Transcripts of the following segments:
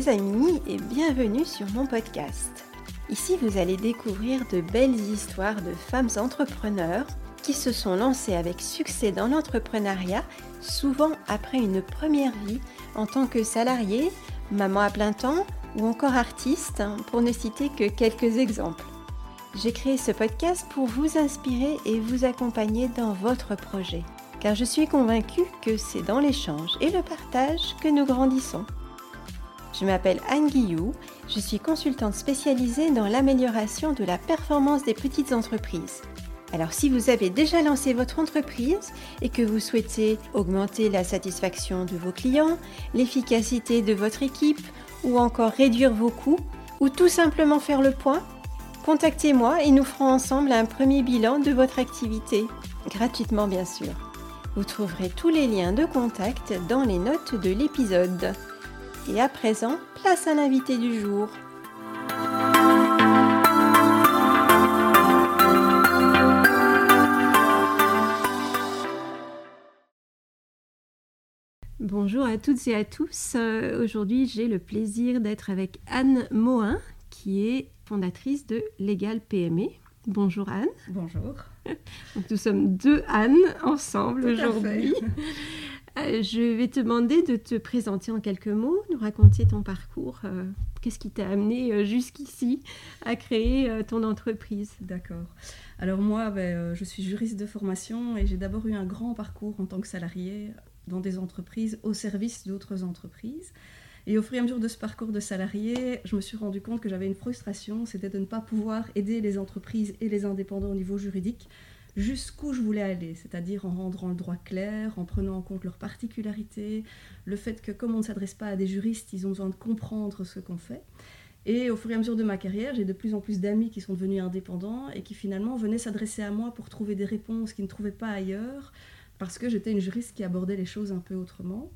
les amis et bienvenue sur mon podcast. Ici, vous allez découvrir de belles histoires de femmes entrepreneurs qui se sont lancées avec succès dans l'entrepreneuriat, souvent après une première vie en tant que salariée, maman à plein temps ou encore artiste, pour ne citer que quelques exemples. J'ai créé ce podcast pour vous inspirer et vous accompagner dans votre projet, car je suis convaincue que c'est dans l'échange et le partage que nous grandissons. Je m'appelle Anne Guillou, je suis consultante spécialisée dans l'amélioration de la performance des petites entreprises. Alors si vous avez déjà lancé votre entreprise et que vous souhaitez augmenter la satisfaction de vos clients, l'efficacité de votre équipe ou encore réduire vos coûts ou tout simplement faire le point, contactez-moi et nous ferons ensemble un premier bilan de votre activité, gratuitement bien sûr. Vous trouverez tous les liens de contact dans les notes de l'épisode. Et à présent, place à l'invité du jour. Bonjour à toutes et à tous. Euh, aujourd'hui, j'ai le plaisir d'être avec Anne Mohin, qui est fondatrice de Légal PME. Bonjour Anne. Bonjour. nous sommes deux Anne ensemble aujourd'hui. Euh, je vais te demander de te présenter en quelques mots, nous raconter ton parcours. Euh, qu'est-ce qui t'a amené jusqu'ici à créer ton entreprise D'accord. Alors moi, ben, je suis juriste de formation et j'ai d'abord eu un grand parcours en tant que salarié dans des entreprises au service d'autres entreprises. Et au fur et à mesure de ce parcours de salarié, je me suis rendu compte que j'avais une frustration, c'était de ne pas pouvoir aider les entreprises et les indépendants au niveau juridique jusqu'où je voulais aller, c'est-à-dire en rendant le droit clair, en prenant en compte leurs particularités, le fait que comme on ne s'adresse pas à des juristes, ils ont besoin de comprendre ce qu'on fait. Et au fur et à mesure de ma carrière, j'ai de plus en plus d'amis qui sont devenus indépendants et qui finalement venaient s'adresser à moi pour trouver des réponses qu'ils ne trouvaient pas ailleurs, parce que j'étais une juriste qui abordait les choses un peu autrement.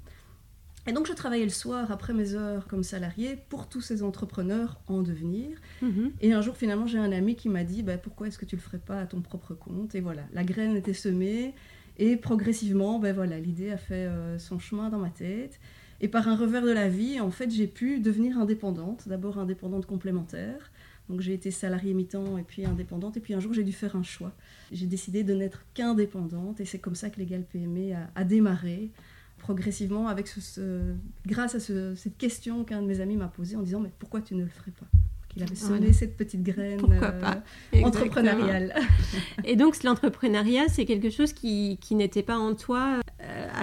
Et donc je travaillais le soir après mes heures comme salarié pour tous ces entrepreneurs en devenir. Mhm. Et un jour finalement j'ai un ami qui m'a dit bah, pourquoi est-ce que tu le ferais pas à ton propre compte? Et voilà, la graine était semée et progressivement ben voilà, l'idée a fait euh, son chemin dans ma tête. Et par un revers de la vie, en fait, j'ai pu devenir indépendante. D'abord indépendante complémentaire, donc j'ai été salariée mi-temps et puis indépendante. Et puis un jour, j'ai dû faire un choix. J'ai décidé de n'être qu'indépendante. Et c'est comme ça que Légal PME a, démarré progressivement avec ce, grâce à cette question qu'un de mes amis m'a posée en disant mais pourquoi tu ne le ferais pas? Il avait sonné cette petite graine euh, entrepreneuriale. et donc l'entrepreneuriat, c'est quelque chose qui, qui n'était pas en toi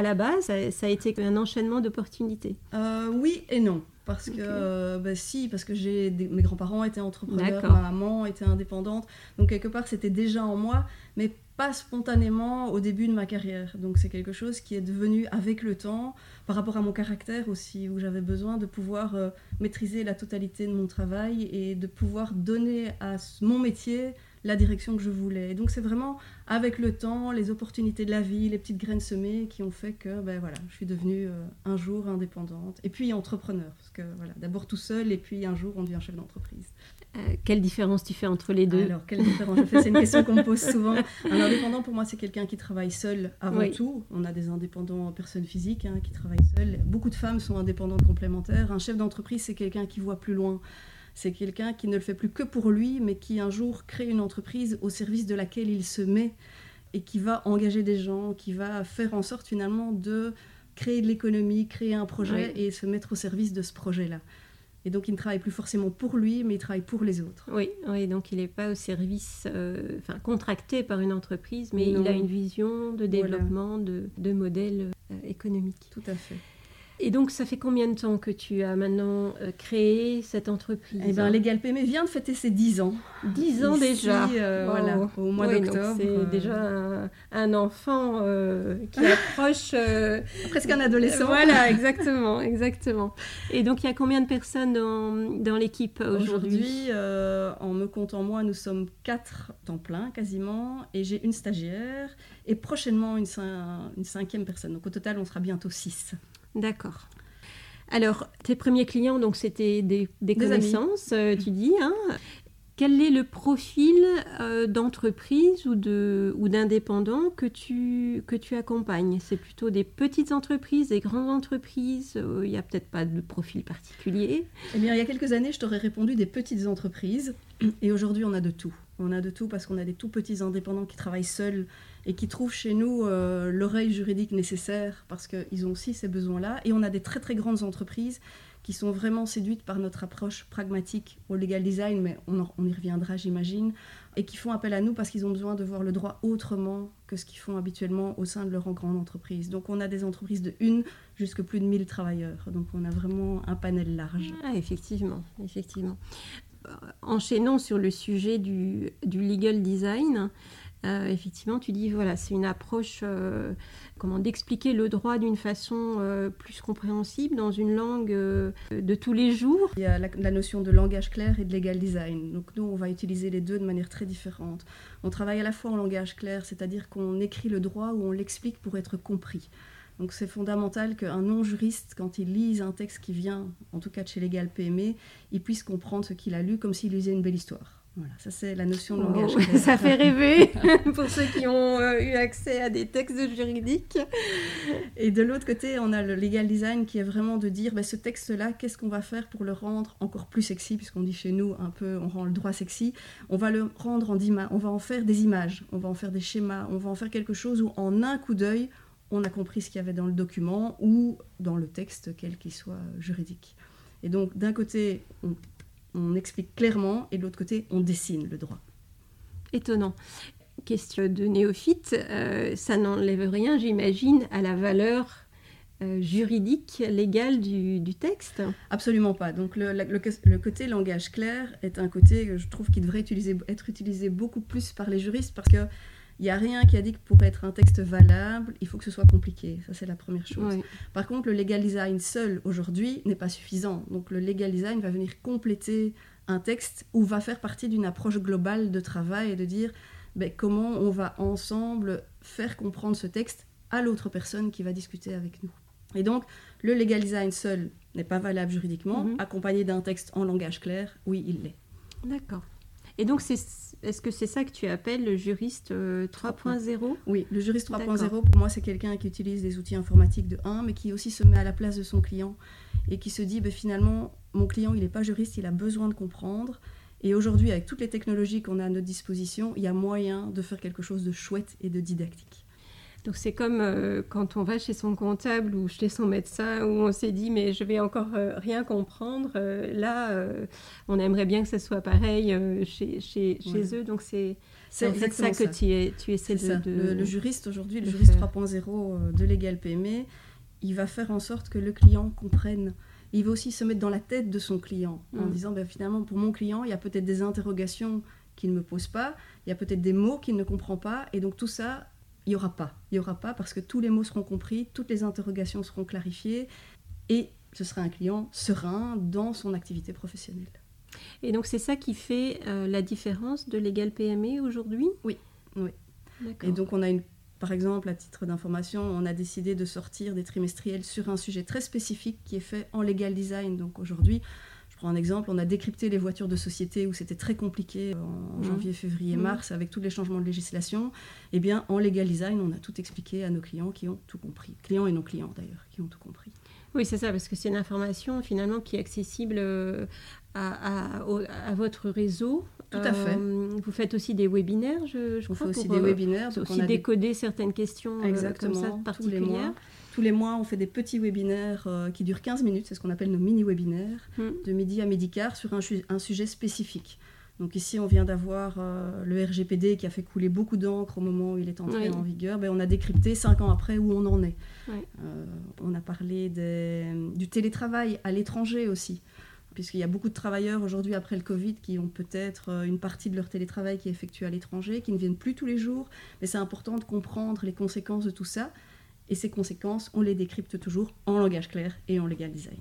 à la base, ça, a été un enchaînement d'opportunités. Euh, oui et non. Parce que, euh, bah, si, parce que j'ai mes grands-parents étaient entrepreneurs, ma maman était indépendante. Donc, quelque part, c'était déjà en moi, mais pas spontanément au début de ma carrière. Donc, c'est quelque chose qui est devenu avec le temps, par rapport à mon caractère aussi, où j'avais besoin de pouvoir euh, maîtriser la totalité de mon travail et de pouvoir donner à mon métier la direction que je voulais. Et donc c'est vraiment avec le temps, les opportunités de la vie, les petites graines semées qui ont fait que ben voilà, je suis devenue euh, un jour indépendante et puis entrepreneur. Parce que voilà, d'abord tout seul et puis un jour on devient chef d'entreprise. Euh, quelle différence tu fais entre les deux? Alors, quelle différence je fais? C'est une question qu'on me pose souvent. Un indépendant, pour moi, c'est quelqu'un qui travaille seul avant tout. On a des indépendants personnes physiques hein, qui travaillent seuls. Beaucoup de femmes sont indépendantes complémentaires. Un chef d'entreprise, c'est quelqu'un qui voit plus loin. C'est quelqu'un qui ne le fait plus que pour lui, mais qui un jour crée une entreprise au service de laquelle il se met et qui va engager des gens, qui va faire en sorte finalement de créer de l'économie, créer un projet et se mettre au service de ce projet-là. Et donc, il ne travaille plus forcément pour lui, mais il travaille pour les autres. Oui, oui donc il n'est pas au service, euh, enfin contracté par une entreprise, mais il a une vision de développement, de, de modèle euh, économique. Tout à fait. Et donc, ça fait combien de temps que tu as maintenant euh, créé cette entreprise Eh bien, Legal PME vient de fêter ses 10 ans. 10 ans déjà euh, Voilà, au mois d'octobre. C'est euh. déjà un, enfant qui approche... Presque un adolescent. voilà, exactement, exactement. Et donc, il y a combien de personnes dans, dans l'équipe aujourd'hui? Aujourd'hui, en me comptant moi, nous sommes 4 temps plein quasiment, et j'ai une stagiaire, et prochainement une, une cinquième personne. Donc, au total, on sera bientôt 6. D'accord. Alors, tes premiers clients, donc c'était des, connaissances, euh, tu dis. Hein quel est le profil euh, d'entreprise ou d'indépendant que tu, que tu accompagnes? C'est plutôt des petites entreprises, des grandes entreprises euh, Il n'y a peut-être pas de profil particulier Eh bien, il y a quelques années, je t'aurais répondu des petites entreprises. Et aujourd'hui, on a de tout. On a de tout parce qu'on a des tout petits indépendants qui travaillent seuls et qui trouvent chez nous euh, l'oreille juridique nécessaire parce qu'ils ont aussi ces besoins-là. Et on a des très très grandes entreprises qui sont vraiment séduites par notre approche pragmatique au legal design, mais on, y reviendra j'imagine, et qui font appel à nous parce qu'ils ont besoin de voir le droit autrement que ce qu'ils font habituellement au sein de leur grande entreprise. Donc on a des entreprises de une jusqu'à plus de 1000 travailleurs, donc on a vraiment un panel large. Ah, effectivement, effectivement. Euh, enchaînons sur le sujet du legal design. Euh, effectivement, tu dis voilà, c'est une approche euh, comment d'expliquer le droit d'une façon euh, plus compréhensible dans une langue de tous les jours. Il y a la, notion de langage clair et de legal design. Donc nous, on va utiliser les deux de manière très différente. On travaille à la fois en langage clair, c'est-à-dire qu'on écrit le droit ou on l'explique pour être compris. Donc c'est fondamental qu'un non-juriste, quand il lise un texte qui vient, en tout cas de chez Legal PME, il puisse comprendre ce qu'il a lu comme s'il lisait une belle histoire. Voilà, ça c'est la notion de langage. ça fait rêver pour ceux qui ont euh, eu accès à des textes juridiques. Et de l'autre côté, on a le legal design qui est vraiment de dire ben, ce texte-là, qu'est-ce qu'on va faire pour le rendre encore plus sexy, puisqu'on dit chez nous un peu, on rend le droit sexy. On va le rendre en images, on va en faire des images, on va en faire des schémas, on va en faire quelque chose où en un coup d'œil, on a compris ce qu'il y avait dans le document ou dans le texte, quel qu'il soit juridique. Et donc, d'un côté, on on explique clairement, et de l'autre côté, on dessine le droit. Étonnant. Question de néophyte, euh, ça n'enlève rien, j'imagine, à la valeur euh, juridique, légale du, texte Absolument pas. Donc le, côté langage clair est un côté que je trouve qui devrait être utilisé beaucoup plus par les juristes parce que il n'y a rien qui a dit que pour être un texte valable, il faut que ce soit compliqué. Ça, c'est la première chose. Par contre, le legal design seul, aujourd'hui, n'est pas suffisant. Donc, le legal design va venir compléter un texte ou va faire partie d'une approche globale de travail et de dire ben, comment on va ensemble faire comprendre ce texte à l'autre personne qui va discuter avec nous. Et donc, le legal design seul n'est pas valable juridiquement. Mhm. Accompagné d'un texte en langage clair, oui, il l'est. D'accord. Et donc, est-ce que c'est ça que tu appelles le juriste 3.0 euh, Oui, le juriste 3.0, pour moi, c'est quelqu'un qui utilise des outils informatiques de 1, mais qui aussi se met à la place de son client et qui se dit, ben, finalement, mon client, il n'est pas juriste, il a besoin de comprendre. Et aujourd'hui, avec toutes les technologies qu'on a à notre disposition, il y a moyen de faire quelque chose de chouette et de didactique. Donc c'est comme euh, quand on va chez son comptable ou chez son médecin où on s'est dit mais je vais encore euh, rien comprendre. Euh, là, on aimerait bien que ça soit pareil chez, chez, chez, eux. Donc c'est c'est ça que tu, es, tu essaies de, Le, le, juriste aujourd'hui, le juriste 3.0 de Legal PME, il va faire en sorte que le client comprenne. Il va aussi se mettre dans la tête de son client en mm. disant ben, finalement pour mon client, il y a peut-être des interrogations qu'il ne me pose pas, il y a peut-être des mots qu'il ne comprend pas et donc tout ça il n'y aura pas. Il n'y aura pas parce que tous les mots seront compris, toutes les interrogations seront clarifiées et ce sera un client serein dans son activité professionnelle. Et donc c'est ça qui fait euh, la différence de l'égal PME aujourd'hui? Oui, oui. Et donc on a une, par exemple, à titre d'information, on a décidé de sortir des trimestriels sur un sujet très spécifique qui est fait en legal design. Donc aujourd'hui, prends un exemple, on a décrypté les voitures de société où c'était très compliqué en mmh. janvier, février, mmh. mars avec tous les changements de législation. Eh bien, en legal design, on a tout expliqué à nos clients qui ont tout compris. Clients et non clients d'ailleurs, qui ont tout compris. Oui, c'est ça, parce que c'est une information finalement qui est accessible euh, à, votre réseau. Tout à fait. Euh, vous faites aussi des webinaires, je, on fait aussi des webinaires. Euh, aussi décoder certaines questions Exactement, comme ça, particulières. Tous les mois. Tous les mois, on fait des petits webinaires euh, qui durent 15 minutes, c'est ce qu'on appelle nos mini-webinaires, hmm. de midi à midi quart sur un, sujet spécifique. Donc ici, on vient d'avoir euh, le RGPD qui a fait couler beaucoup d'encre au moment où il est entré en vigueur. Ben, on a décrypté cinq ans après où on en est. Euh, on a parlé du télétravail à l'étranger aussi, puisqu'il y a beaucoup de travailleurs aujourd'hui après le Covid qui ont peut-être une partie de leur télétravail qui est effectué à l'étranger, qui ne viennent plus tous les jours. Mais c'est important de comprendre les conséquences de tout ça. Et ces conséquences, on les décrypte toujours en langage clair et en legal design.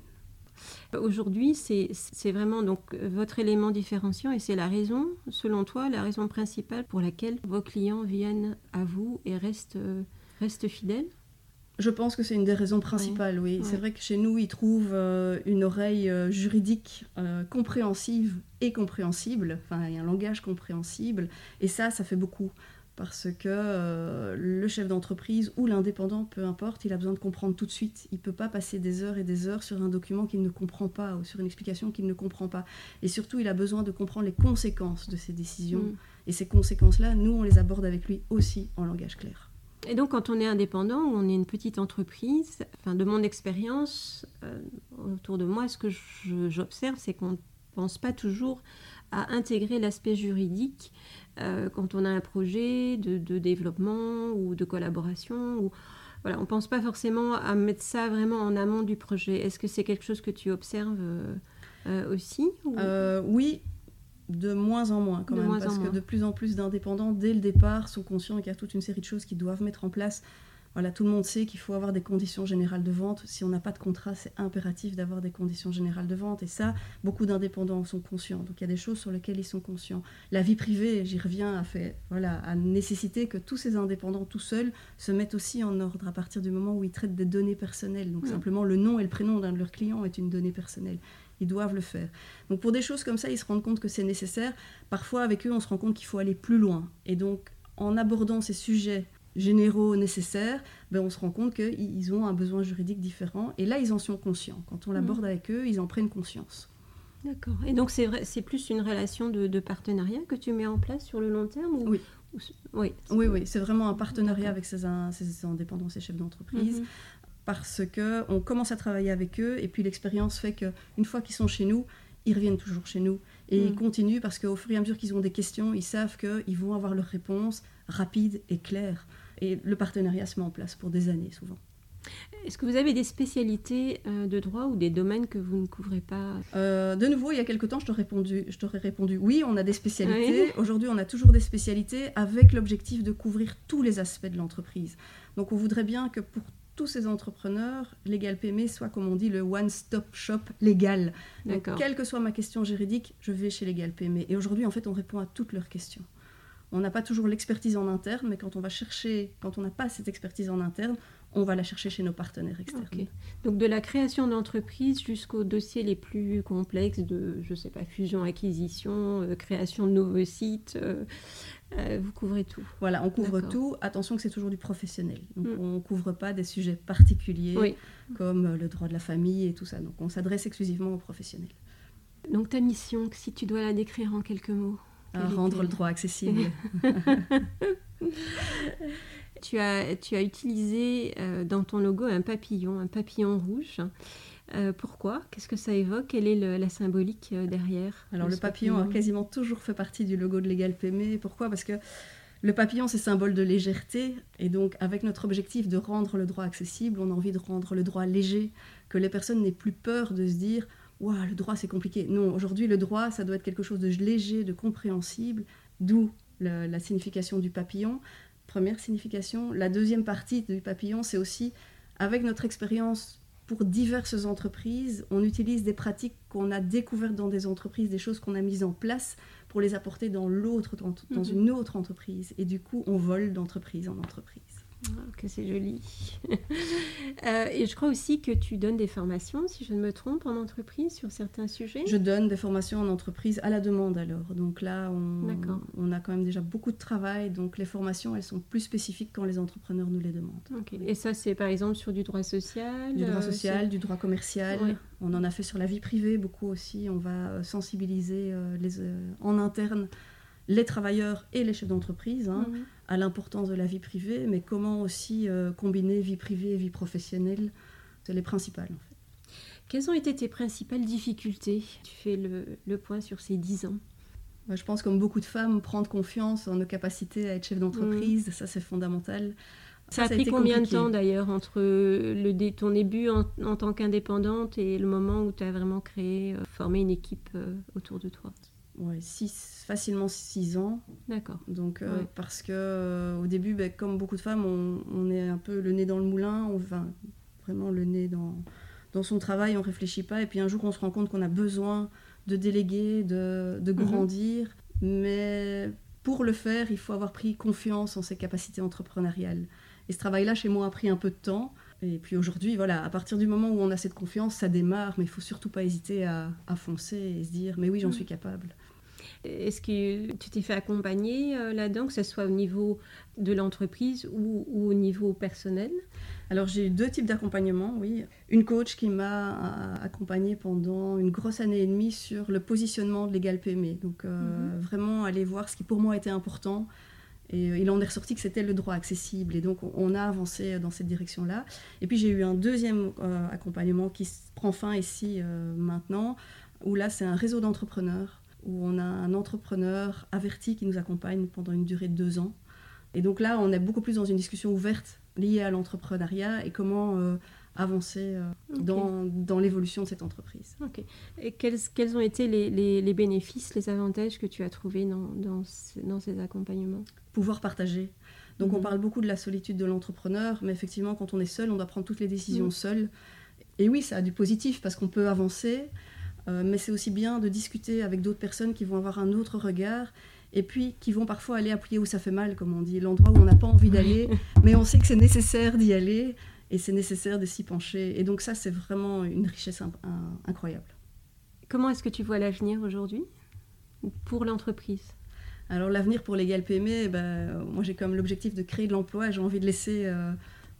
Aujourd'hui, c'est vraiment donc votre élément différenciant et c'est la raison, selon toi, la raison principale pour laquelle vos clients viennent à vous et restent, restent fidèles? Je pense que c'est une des raisons principales, oui. C'est vrai que chez nous, ils trouvent euh, une oreille euh, juridique euh, compréhensive et compréhensible, enfin, il y a un langage compréhensible, et ça, ça fait beaucoup. Parce que le chef d'entreprise ou l'indépendant, peu importe, il a besoin de comprendre tout de suite. Il ne peut pas passer des heures et des heures sur un document qu'il ne comprend pas ou sur une explication qu'il ne comprend pas. Et surtout, il a besoin de comprendre les conséquences de ses décisions. Mm. Et ces conséquences-là, nous, on les aborde avec lui aussi en langage clair. Et donc, quand on est indépendant ou on est une petite entreprise, enfin, de mon expérience euh, autour de moi, ce que j'observe, c'est qu'on ne pense pas toujours à intégrer l'aspect juridique euh, quand on a un projet de, développement ou de collaboration. Ou, voilà, on ne pense pas forcément à mettre ça vraiment en amont du projet. Est-ce que c'est quelque chose que tu observes euh, aussi Oui, de moins en moins quand même, parce que de plus en plus d'indépendants, dès le départ, sont conscients qu'il y a toute une série de choses qu'ils doivent mettre en place. Voilà, tout le monde sait qu'il faut avoir des conditions générales de vente. Si on n'a pas de contrat, c'est impératif d'avoir des conditions générales de vente. Et ça, beaucoup d'indépendants sont conscients. Donc il y a des choses sur lesquelles ils sont conscients. La vie privée, j'y reviens, a fait, voilà, a nécessité que tous ces indépendants tout seuls se mettent aussi en ordre à partir du moment où ils traitent des données personnelles. Donc simplement le nom et le prénom d'un de leurs clients est une donnée personnelle. Ils doivent le faire. Donc pour des choses comme ça, ils se rendent compte que c'est nécessaire. Parfois, avec eux, on se rend compte qu'il faut aller plus loin. Et donc, en abordant ces sujets généraux nécessaires, ben, on se rend compte qu'ils ont un besoin juridique différent. Et là, ils en sont conscients. Quand on l'aborde mmh. avec eux, ils en prennent conscience. D'accord. Et donc, c'est, vrai, c'est plus une relation de, partenariat que tu mets en place sur le long terme Oui. oui, oui, oui, c'est vraiment un partenariat avec ces, indépendants, ces chefs d'entreprise. Mmh parce que on commence à travailler avec eux et puis l'expérience fait que une fois qu'ils sont chez nous, ils reviennent toujours chez nous et ils mm. continuent parce qu'au fur et à mesure qu'ils ont des questions, ils savent qu'ils vont avoir leurs réponses rapides et claires. Et le partenariat se met en place pour des années souvent. Est-ce que vous avez des spécialités euh, de droit ou des domaines que vous ne couvrez pas? Euh, De nouveau, il y a quelque temps, je t'aurais répondu, répondu oui, on a des spécialités. Aujourd'hui, on a toujours des spécialités avec l'objectif de couvrir tous les aspects de l'entreprise. Donc, on voudrait bien que pour tous ces entrepreneurs, Legal PME soit, comme on dit, le one-stop shop légal. Donc, quelle que soit ma question juridique, je vais chez Legal PME. Et aujourd'hui, en fait, on répond à toutes leurs questions. On n'a pas toujours l'expertise en interne, mais quand on va chercher, quand on n'a pas cette expertise en interne, on va la chercher chez nos partenaires externes. Donc de la création d'entreprise jusqu'aux dossiers les plus complexes de, je sais pas, fusion, acquisition, euh, création de nouveaux sites, euh, euh, vous couvrez tout. Voilà, on couvre tout. Attention que c'est toujours du professionnel. Donc mm. on ne couvre pas des sujets particuliers comme le droit de la famille et tout ça. Donc on s'adresse exclusivement aux professionnels. Donc ta mission, si tu dois la décrire en quelques mots Rendre le droit accessible. tu, as, tu as utilisé euh, dans ton logo un papillon, un papillon rouge. Euh, pourquoi? Qu'est-ce que ça évoque? Quelle est la symbolique euh, derrière Alors le papillon, a quasiment toujours fait partie du logo de Legal PME. Pourquoi? Parce que le papillon, c'est symbole de légèreté. Et donc, avec notre objectif de rendre le droit accessible, on a envie de rendre le droit léger, que les personnes n'aient plus peur de se dire Le droit, c'est compliqué. Non, aujourd'hui, le droit, ça doit être quelque chose de léger, de compréhensible, d'où la signification du papillon. Première signification. La deuxième partie du papillon, c'est aussi, avec notre expérience pour diverses entreprises, on utilise des pratiques qu'on a découvertes dans des entreprises, des choses qu'on a mises en place pour les apporter dans l'autre, dans, dans mhm. une autre entreprise. Et du coup, on vole d'entreprise en entreprise. Ah, que c'est joli. Euh, et je crois aussi que tu donnes des formations, si je ne me trompe, en entreprise sur certains sujets. Je donne des formations en entreprise à la demande alors. Donc là, on, on a quand même déjà beaucoup de travail. Donc les formations, elles sont plus spécifiques quand les entrepreneurs nous les demandent. Et ça, c'est par exemple sur du droit social Du droit euh, social, du droit commercial. On en a fait sur la vie privée beaucoup aussi. On va euh, sensibiliser les, en interne les travailleurs et les chefs d'entreprise hein, mhm. À l'importance de la vie privée, mais comment aussi euh, combiner vie privée et vie professionnelle, c'est les principales en fait. Quelles ont été tes principales difficultés? Tu fais le, point sur ces dix ans. je pense comme beaucoup de femmes, prendre confiance en nos capacités à être chef d'entreprise, mhm. ça c'est fondamental. Ça, a pris combien de temps d'ailleurs entre le, ton début en, tant qu'indépendante et le moment où tu as vraiment créé, euh, formé une équipe euh, autour de toi? Ouais, six, facilement 6 ans. D'accord. Donc, euh, parce que euh, au début, ben, comme beaucoup de femmes, on, est un peu le nez dans le moulin, on va vraiment le nez dans, dans son travail, on réfléchit pas. Et puis un jour, on se rend compte qu'on a besoin de déléguer, de, de mhm. grandir. Mais pour le faire, il faut avoir pris confiance en ses capacités entrepreneuriales. Et ce travail-là, chez moi, a pris un peu de temps. Et puis aujourd'hui, voilà, à partir du moment où on a cette confiance, ça démarre, mais il faut surtout pas hésiter à, foncer et se dire, mais oui, j'en suis capable. Est-ce que tu t'es fait accompagner euh, là-dedans, que ce soit au niveau de l'entreprise ou, au niveau personnel? Alors j'ai eu deux types d'accompagnement, oui. Une coach qui m'a euh, accompagnée pendant une grosse année et demie sur le positionnement de l'égal PME. Donc euh, mhm. vraiment aller voir ce qui pour moi était important. Et il en est ressorti que c'était le droit accessible. Et donc on a avancé dans cette direction-là. Et puis j'ai eu un deuxième accompagnement qui prend fin ici maintenant, où là c'est un réseau d'entrepreneurs où on a un entrepreneur averti qui nous accompagne pendant une durée de deux ans. Et donc là, on est beaucoup plus dans une discussion ouverte liée à l'entrepreneuriat et comment euh, avancer euh, dans, dans l'évolution de cette entreprise. Et quels, quels, ont été les, les, bénéfices, les avantages que tu as trouvés dans, dans, dans ces accompagnements? Pouvoir partager. Donc on mhm. parle beaucoup de la solitude de l'entrepreneur, mais effectivement, quand on est seul, on doit prendre toutes les décisions mhm. seul. Et oui, ça a du positif parce qu'on peut avancer, euh, mais c'est aussi bien de discuter avec d'autres personnes qui vont avoir un autre regard et puis qui vont parfois aller appuyer où ça fait mal, comme on dit, l'endroit où on n'a pas envie d'aller, mais on sait que c'est nécessaire d'y aller et c'est nécessaire de s'y pencher. Et donc ça, c'est vraiment une richesse incroyable. Comment est-ce que tu vois l'avenir aujourd'hui pour l'entreprise? Alors l'avenir pour Legal PME, eh ben, moi j'ai comme l'objectif de créer de l'emploi, j'ai envie de laisser euh,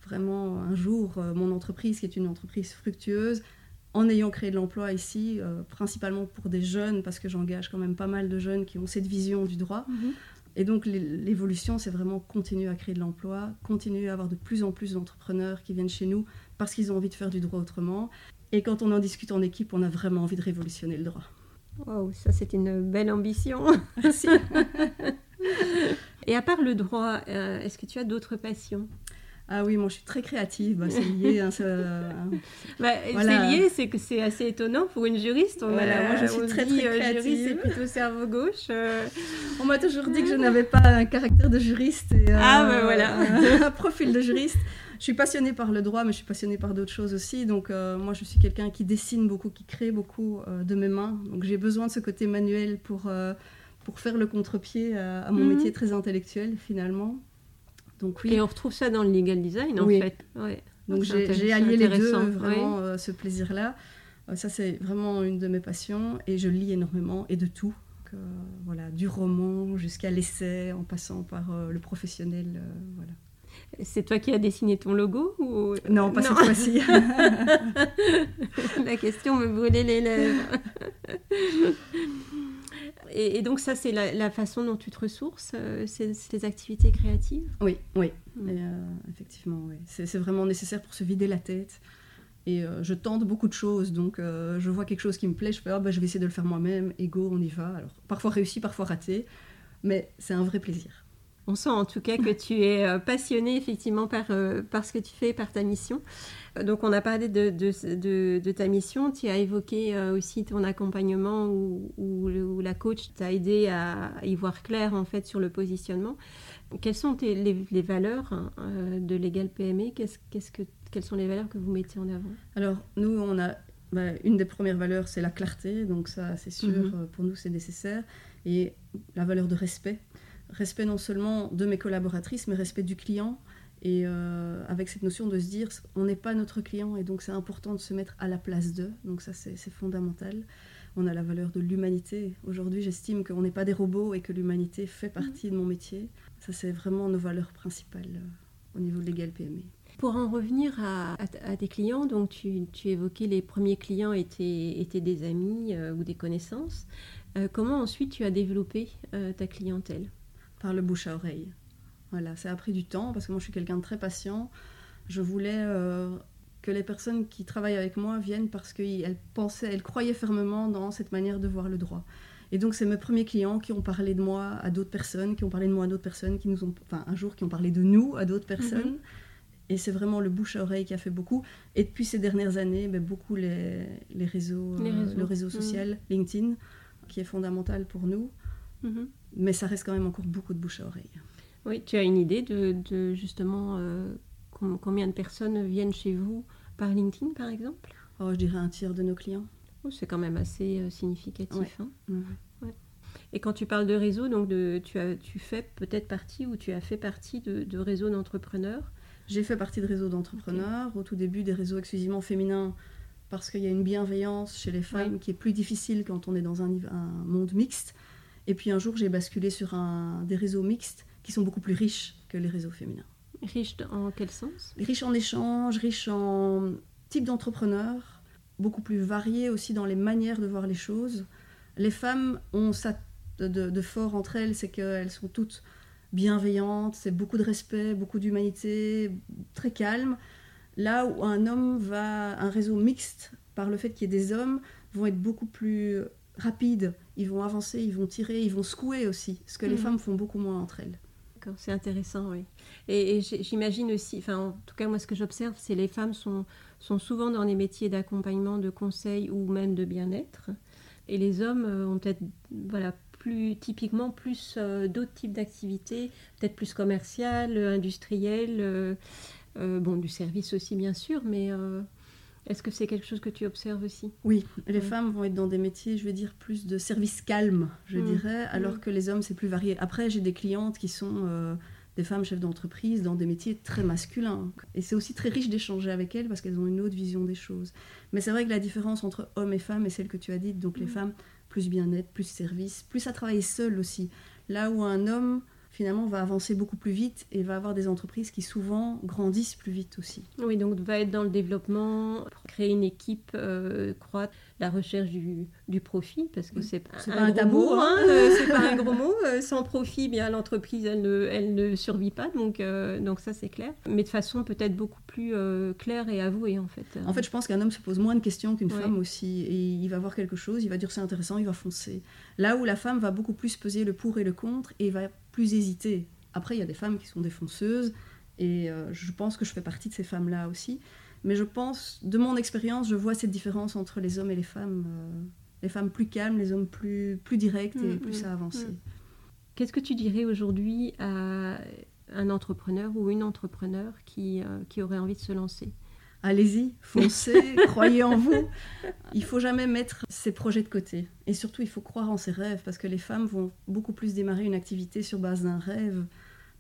vraiment un jour euh, mon entreprise, qui est une entreprise fructueuse, en ayant créé de l'emploi ici, euh, principalement pour des jeunes, parce que j'engage quand même pas mal de jeunes qui ont cette vision du droit. Mhm. Et donc l'évolution, c'est vraiment continuer à créer de l'emploi, continuer à avoir de plus en plus d'entrepreneurs qui viennent chez nous parce qu'ils ont envie de faire du droit autrement. Et quand on en discute en équipe, on a vraiment envie de révolutionner le droit. Wow, ça c'est une belle ambition. Merci. Et à part le droit, euh, est-ce que tu as d'autres passions? Ah oui, moi je suis très créative, bah, c'est lié. Hein, bah, C'est lié, c'est que c'est assez étonnant pour une juriste. voilà, moi je suis très, très euh, créative. juriste, c'est plutôt cerveau gauche. Euh. On m'a toujours dit que je n'avais pas un caractère de juriste et ah, bah, voilà. un profil de juriste. Je suis passionnée par le droit, mais je suis passionnée par d'autres choses aussi. Donc euh, moi je suis quelqu'un qui dessine beaucoup, qui crée beaucoup de mes mains. Donc j'ai besoin de ce côté manuel pour, pour faire le contre-pied à, mon mhm. métier très intellectuel finalement. Et on retrouve ça dans le legal design, en fait. Donc j'ai allié les deux, vraiment, euh, ce plaisir-là. Euh, ça, c'est vraiment une de mes passions. Et je lis énormément, et de tout. voilà, du roman jusqu'à l'essai, en passant par euh, le professionnel. voilà. C'est toi qui as dessiné ton logo ou... Non, pas cette fois-ci. La question me brûlait les lèvres. Et, donc ça, c'est la, façon dont tu te ressources, euh, ces, activités créatives? Oui, oui, mm. euh, effectivement, oui. C'est vraiment nécessaire pour se vider la tête. Et euh, je tente beaucoup de choses, donc je vois quelque chose qui me plaît, je fais, ah, bah, je vais essayer de le faire moi-même, et go, on y va. Alors, parfois réussi, parfois raté, mais c'est un vrai plaisir. On sent en tout cas que tu es euh, passionné effectivement par, euh, par ce que tu fais, par ta mission. Euh, donc on a parlé de, de, ta mission, tu as évoqué aussi ton accompagnement où, la coach t'a aidé à y voir clair en fait sur le positionnement. Quelles sont les, valeurs de Legal PME qu'est-ce, qu'est-ce que, Quelles sont les valeurs que vous mettez en avant? Alors nous, on a bah, une des premières valeurs, c'est la clarté, donc ça c'est sûr, mhm. pour nous c'est nécessaire. Et la valeur de respect respect non seulement de mes collaboratrices, mais respect du client. Et euh, avec cette notion de se dire, on n'est pas notre client et donc c'est important de se mettre à la place d'eux. Donc ça, c'est fondamental. On a la valeur de l'humanité. Aujourd'hui, j'estime qu'on n'est pas des robots et que l'humanité fait partie de mon métier. Ça, c'est vraiment nos valeurs principales euh, au niveau de l'égal PME. Pour en revenir à, tes clients, donc tu, évoquais les premiers clients étaient, étaient des amis euh, ou des connaissances. comment ensuite tu as développé ta clientèle? Par le bouche à oreille. Voilà, ça a pris du temps parce que moi je suis quelqu'un de très patient. Je voulais euh, que les personnes qui travaillent avec moi viennent parce qu'elles pensaient, elles croyaient fermement dans cette manière de voir le droit. Et donc c'est mes premiers clients qui ont parlé de moi à d'autres personnes, qui ont parlé de moi à d'autres personnes, qui nous ont, enfin un jour qui ont parlé de nous à d'autres personnes. Mhm. Et c'est vraiment le bouche à oreille qui a fait beaucoup. Et depuis ces dernières années, ben, beaucoup les, les, réseaux, euh, le réseau social, mhm. LinkedIn, qui est fondamental pour nous. Mhm. Mais ça reste quand même encore beaucoup de bouche à oreille. Oui, tu as une idée de, justement euh, combien de personnes viennent chez vous par LinkedIn, par exemple? Oh, Je dirais un tiers de nos clients. Oh, c'est quand même assez euh, significatif. Hein. Et quand tu parles de réseau, donc de, tu, as, tu fais peut-être partie ou tu as fait partie de, de réseaux d'entrepreneurs? J'ai fait partie de réseaux d'entrepreneurs, au tout début des réseaux exclusivement féminins, parce qu'il y a une bienveillance chez les femmes qui est plus difficile quand on est dans un, un monde mixte. Et puis un jour, j'ai basculé sur un, des réseaux mixtes qui sont beaucoup plus riches que les réseaux féminins. Riches en quel sens? Riches en échanges, riches en type d'entrepreneurs, beaucoup plus variés aussi dans les manières de voir les choses. Les femmes ont ça de, de fort entre elles, c'est qu'elles sont toutes bienveillantes, c'est beaucoup de respect, beaucoup d'humanité, très calme. Là où un homme va, un réseau mixte, par le fait qu'il y ait des hommes, vont être beaucoup plus rapides, ils vont avancer, ils vont tirer, ils vont secouer aussi, ce que les mhm. femmes font beaucoup moins entre elles. C'est intéressant, oui. Et, j'imagine aussi, enfin, en tout cas, moi, ce que j'observe, c'est les femmes sont, sont souvent dans des métiers d'accompagnement, de conseil ou même de bien-être. Et les hommes euh, ont peut-être, voilà, plus typiquement plus euh, d'autres types d'activités, peut-être plus commerciales, industrielles, euh, bon, du service aussi, bien sûr, mais est-ce que c'est quelque chose que tu observes aussi Oui, les femmes vont être dans des métiers, je vais dire, plus de service calme, je mm. dirais, alors mm. que les hommes, c'est plus varié. Après, j'ai des clientes qui sont euh, des femmes chefs d'entreprise dans des métiers très masculins. Et c'est aussi très riche d'échanger avec elles parce qu'elles ont une autre vision des choses. Mais c'est vrai que la différence entre hommes et femmes est celle que tu as dite. Donc les mm. femmes, plus bien-être, plus service, plus à travailler seule aussi. Là où un homme finalement va avancer beaucoup plus vite et va avoir des entreprises qui souvent grandissent plus vite aussi. Oui, donc va être dans le développement, créer une équipe, euh, croître, la recherche du, du, profit, parce que c'est pas, un, tabou, hein, hein euh, c'est pas un gros mot. Euh, sans profit, bien l'entreprise elle ne, elle ne survit pas, donc, donc ça c'est clair. Mais de façon peut-être beaucoup plus claire et avouée en fait. En fait, je pense qu'un homme se pose moins de questions qu'une femme aussi, et il va voir quelque chose, il va dire c'est intéressant, il va foncer. Là où la femme va beaucoup plus peser le pour et le contre et va plus hésiter. Après, il y a des femmes qui sont défonceuses et euh, je pense que je fais partie de ces femmes-là aussi. Mais je pense, de mon expérience, je vois cette différence entre les hommes et les femmes. Euh, les femmes plus calmes, les hommes plus, plus directs et mm, plus mm, à avancer. Mm. Qu'est-ce que tu dirais aujourd'hui à un entrepreneur ou une entrepreneur qui, euh, qui aurait envie de se lancer? Allez-y, foncez, croyez en vous. Il faut jamais mettre ses projets de côté. Et surtout, il faut croire en ses rêves, parce que les femmes vont beaucoup plus démarrer une activité sur base d'un rêve.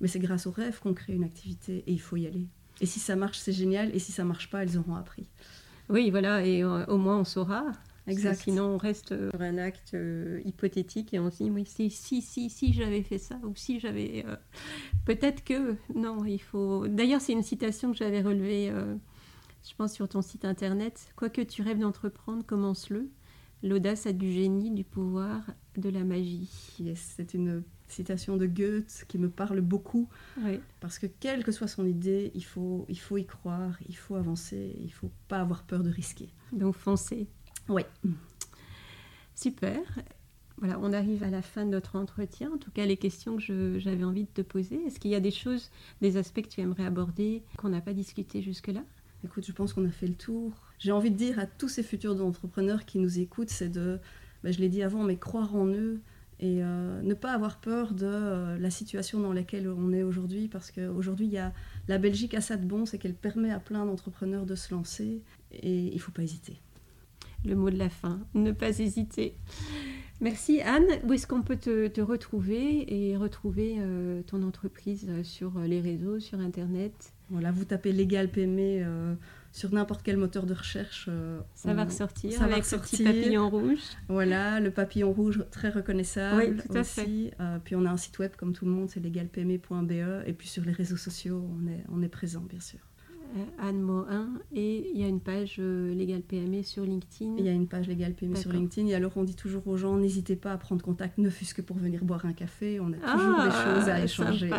Mais c'est grâce au rêve qu'on crée une activité, et il faut y aller. Et si ça marche, c'est génial, et si ça marche pas, elles auront appris. Oui, voilà, et euh, au moins on saura. Exact. Sinon, on reste sur un acte euh, hypothétique et on se dit, oui, si, si, si, si j'avais fait ça, ou si j'avais... Euh, peut-être que... Non, il faut... D'ailleurs, c'est une citation que j'avais relevée je pense sur ton site internet, quoi que tu rêves d'entreprendre, commence-le. L'audace a du génie, du pouvoir, de la magie. Yes, c'est une citation de Goethe qui me parle beaucoup. Parce que quelle que soit son idée, il faut, il faut y croire, il faut avancer, il faut pas avoir peur de risquer. Donc foncer. Oui. Super. Voilà, on arrive à la fin de notre entretien. En tout cas, les questions que j'avais envie de te poser. Est-ce qu'il y a des choses, des aspects que tu aimerais aborder qu'on n'a pas discuté jusque-là? Écoute, je pense qu'on a fait le tour. J'ai envie de dire à tous ces futurs entrepreneurs qui nous écoutent, c'est de, ben, je l'ai dit avant, mais croire en eux et euh, ne pas avoir peur de euh, la situation dans laquelle on est aujourd'hui, parce qu'aujourd'hui, la Belgique a ça de bon, c'est qu'elle permet à plein d'entrepreneurs de se lancer, et il ne faut pas hésiter. Le mot de la fin, ne pas hésiter. Merci Anne. Où est-ce qu'on peut te, retrouver et retrouver euh, ton entreprise sur les réseaux, sur Internet? Voilà, vous tapez Légal PME euh, sur n'importe quel moteur de recherche. Euh, ça va ressortir ça avec va ressortir. ce petit papillon rouge. Voilà, le papillon rouge très reconnaissable oui, tout à Fait. Euh, puis on a un site web comme tout le monde, c'est légalpme.be. Et puis sur les réseaux sociaux, on est, on est présent bien sûr. Euh, Anne Morin et il y a une page euh, Légal PME sur LinkedIn. Il y a une page Légal PME sur LinkedIn et alors on dit toujours aux gens n'hésitez pas à prendre contact, ne fût-ce que pour venir boire un café, on a toujours des ah, choses à échanger.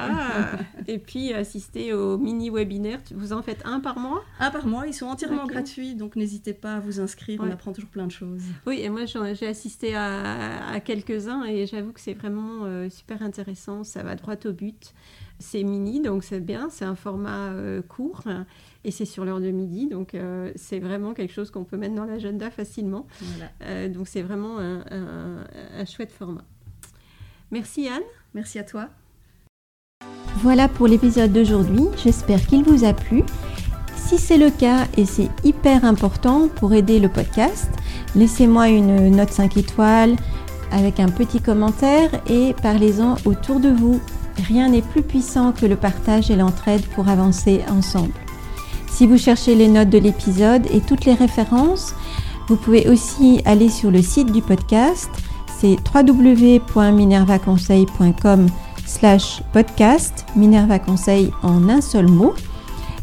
et puis assister au mini-webinaire, vous en faites un par mois? Un par mois, ils sont entièrement gratuits donc n'hésitez pas à vous inscrire, on apprend toujours plein de choses. Oui, et moi j'ai assisté à, quelques-uns et j'avoue que c'est vraiment euh, super intéressant, ça va droit au but. C'est mini, donc c'est bien, c'est un format euh, court et c'est sur l'heure de midi, donc euh, c'est vraiment quelque chose qu'on peut mettre dans l'agenda facilement. Euh, donc c'est vraiment un, un chouette format. Merci Anne. Merci à toi. Voilà pour l'épisode d'aujourd'hui, j'espère qu'il vous a plu. Si c'est le cas et c'est hyper important pour aider le podcast, laissez-moi une note 5 étoiles avec un petit commentaire et parlez-en autour de vous. Rien n'est plus puissant que le partage et l'entraide pour avancer ensemble. Si vous cherchez les notes de l'épisode et toutes les références, vous pouvez aussi aller sur le site du podcast, c'est www.minervaconseil.com slash podcast, Minerva Conseil en un seul mot.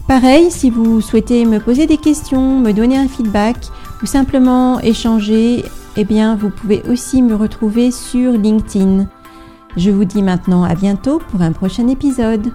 Pareil, si vous souhaitez me poser des questions, me donner un feedback ou simplement échanger, eh bien vous pouvez aussi me retrouver sur LinkedIn. Je vous dis maintenant à bientôt pour un prochain épisode.